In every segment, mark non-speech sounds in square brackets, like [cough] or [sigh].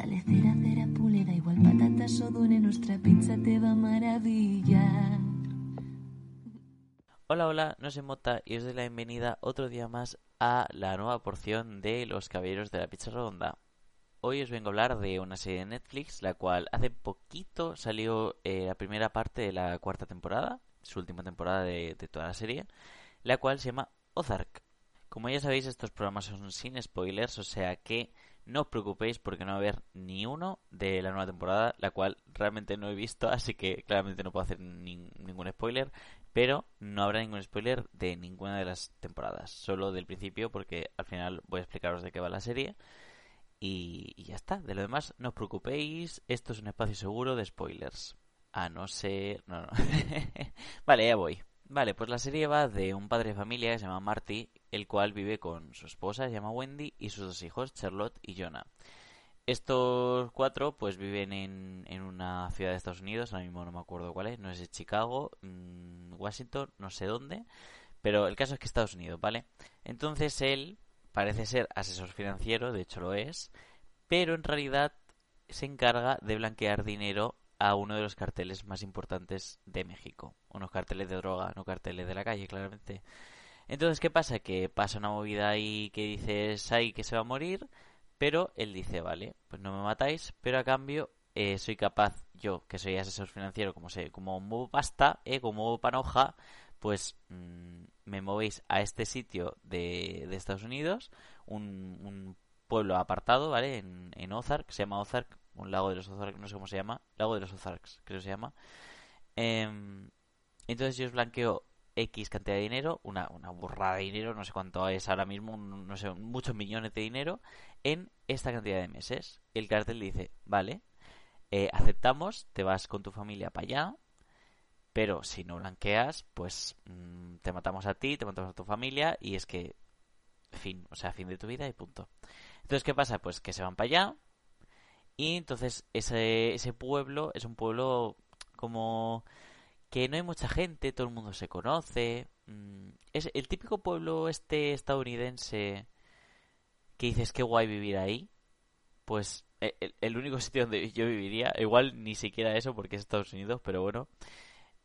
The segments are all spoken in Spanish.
Cera, igual patatas o nuestra pizza te va. Hola, hola, no se mota y os doy la bienvenida otro día más a la nueva porción de Los Caballeros de la Pizza Redonda. Hoy os vengo a hablar de una serie de Netflix, la cual hace poquito salió eh, la primera parte de la cuarta temporada, su última temporada de, de toda la serie, la cual se llama Ozark. Como ya sabéis, estos programas son sin spoilers, o sea que no os preocupéis porque no va a haber ni uno de la nueva temporada, la cual realmente no he visto, así que claramente no puedo hacer nin- ningún spoiler, pero no habrá ningún spoiler de ninguna de las temporadas, solo del principio porque al final voy a explicaros de qué va la serie y, ya está. De lo demás, no os preocupéis, esto es un espacio seguro de spoilers. A no ser... No, no. [laughs] vale, ya voy. Vale, pues la serie va de un padre de familia que se llama Marty, el cual vive con su esposa, se llama Wendy, y sus dos hijos, Charlotte y Jonah. Estos cuatro pues viven en, en una ciudad de Estados Unidos, ahora mismo no me acuerdo cuál es, no sé si es Chicago, mm, Washington, no sé dónde, pero el caso es que Estados Unidos, ¿vale? Entonces él parece ser asesor financiero, de hecho lo es, pero en realidad se encarga de blanquear dinero a uno de los carteles más importantes de México. Unos carteles de droga, no carteles de la calle, claramente. Entonces, ¿qué pasa? Que pasa una movida ahí que dices, ay, que se va a morir, pero él dice, vale, pues no me matáis, pero a cambio eh, soy capaz, yo, que soy asesor financiero, como sé, como muevo pasta, eh, como muevo panoja, pues mm, me movéis a este sitio de, de Estados Unidos, un, un pueblo apartado, ¿vale? En, en Ozark, se llama Ozark, un lago de los Ozarks, no sé cómo se llama, lago de los Ozarks, creo que se llama. Em, entonces yo os blanqueo X cantidad de dinero, una, una burrada de dinero, no sé cuánto es ahora mismo, un- no sé, muchos millones de dinero, en esta cantidad de meses. El cartel dice, vale, eh, aceptamos, te vas con tu familia para allá, pero si no blanqueas, pues mm, te matamos a ti, te matamos a tu familia, y es que, fin, o sea, fin de tu vida y punto. Entonces, ¿qué pasa? Pues que se van para allá, y entonces ese, ese pueblo es un pueblo como que no hay mucha gente, todo el mundo se conoce. mm, Es el típico pueblo este estadounidense que dices qué guay vivir ahí. Pues e- el, el único [laughs] sitio donde yo viviría, igual ni siquiera eso porque es Estados Unidos, pero bueno,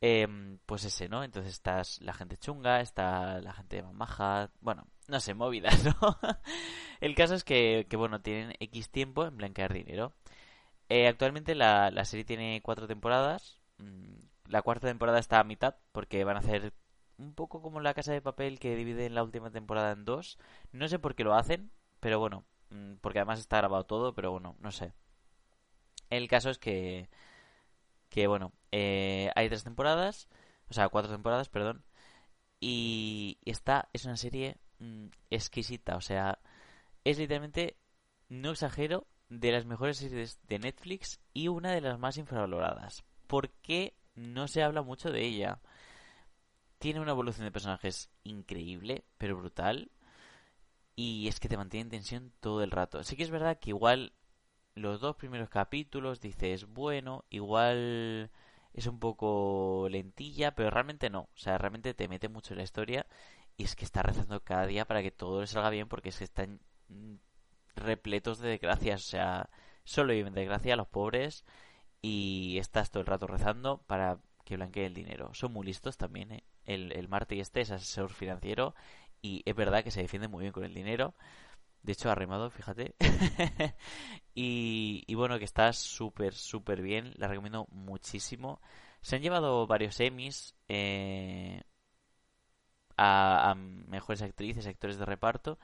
em, pues ese, ¿no? Entonces estás la gente chunga, está la gente maja, bueno, no sé, movidas, [laughs] ¿no? El caso es que, que, bueno, tienen X tiempo en blanquear dinero. Eh, actualmente la, la serie tiene cuatro temporadas. Mm, La cuarta temporada está a mitad porque van a hacer un poco como la Casa de Papel que divide la última temporada en dos. No sé por qué lo hacen, pero bueno, mm, porque además está grabado todo, pero bueno, no sé. El caso es que, que bueno, eh, hay tres temporadas, o sea, cuatro temporadas, perdón, y esta es una serie mm, exquisita, o sea, es literalmente, no exagero, de las mejores series de Netflix y una de las más infravaloradas. Porque no se habla mucho de ella. Tiene una evolución de personajes increíble, pero brutal. Y es que te mantiene en tensión todo el rato. Sí que es verdad que igual los dos primeros capítulos dices, bueno, igual es un poco lentilla, pero realmente no. O sea, realmente te mete mucho en la historia. Y es que está rezando cada día para que todo le salga bien porque es que están repletos de desgracias, o sea, solo viven de desgracia los pobres y estás todo el rato rezando para que blanquee el dinero. Son muy listos también, ¿eh? El, el Marty este es asesor financiero y es verdad que se defiende muy bien con el dinero. De hecho, ha remado, fíjate. [laughs] y, y bueno, que está súper, súper bien. La recomiendo muchísimo. Se han llevado varios Emmys eh, a, a mejores actrices, actores de reparto.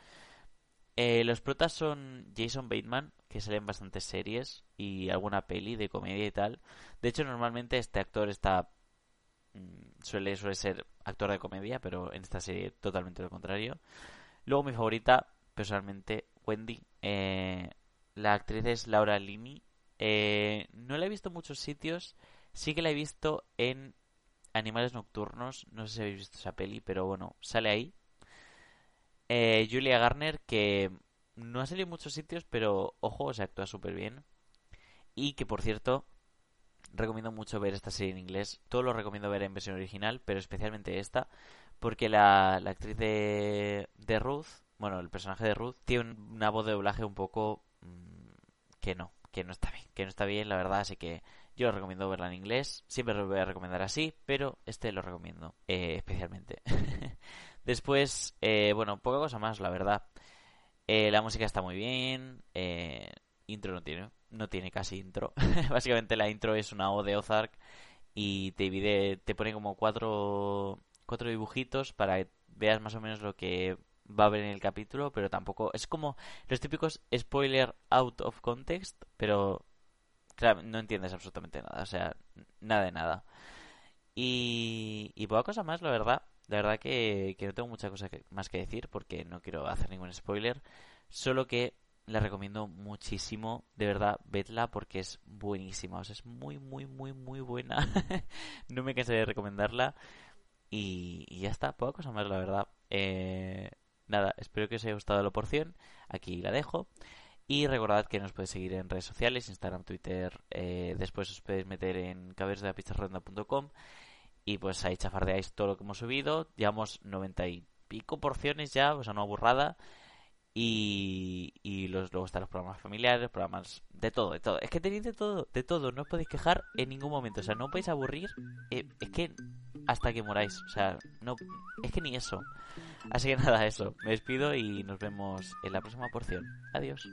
Eh, los protas son Jason Bateman, que sale en bastantes series y alguna peli de comedia y tal. De hecho, normalmente este actor está mm, suele suele ser actor de comedia, pero en esta serie totalmente lo contrario. Luego mi favorita, personalmente, Wendy. Eh, la actriz es Laura Linney. Eh, no la he visto en muchos sitios. Sí que la he visto en Animales Nocturnos, no sé si habéis visto esa peli, pero bueno, sale ahí. Eh, Julia Garner, que no ha salido en muchos sitios, pero ojo, se actúa súper bien. Y que por cierto, recomiendo mucho ver esta serie en inglés. Todo lo recomiendo ver en versión original, pero especialmente esta, porque la, actriz de, de, Ruth, bueno, el personaje de Ruth, tiene una voz de doblaje un poco mm, que no, que no está bien, que no está bien, la verdad, así que yo lo recomiendo verla en inglés. Siempre lo voy a recomendar así, pero este lo recomiendo eh, especialmente. [laughs] Después, eh, bueno, poca cosa más, la verdad. Eh, la música está muy bien. intro no tiene, no tiene casi intro. [laughs] Básicamente la intro es una O de Ozark y te divide, te pone como cuatro, cuatro dibujitos para que veas más o menos lo que va a haber en el capítulo, pero tampoco es como los típicos spoiler out of context, pero claro, no entiendes absolutamente nada, o sea, nada de nada. Y, y poca cosa más, la verdad. La verdad que, que no tengo mucha cosa más que decir porque no quiero hacer ningún spoiler. Solo que la recomiendo muchísimo, de verdad, vedla porque es buenísima, o sea, es muy, muy, muy, muy buena. [laughs] no me cansé de recomendarla y, ya está, poca cosa más, la verdad. Eh, nada, espero que os haya gustado la porción, aquí la dejo. Y recordad que nos podéis seguir en redes sociales, Instagram, Twitter, eh, después os podéis meter en cabersdeapizarredonda.com y pues ahí chafardeáis todo lo que hemos subido. Llevamos 90 y pico porciones ya, o sea, una burrada. Y, y los, luego están los programas familiares, programas de todo, de todo. Es que tenéis de todo, de todo. No os podéis quejar en ningún momento. O sea, no podéis aburrir. Eh, es que hasta que moráis. O sea, no, es que ni eso. Así que nada, eso. Me despido y nos vemos en la próxima porción. Adiós.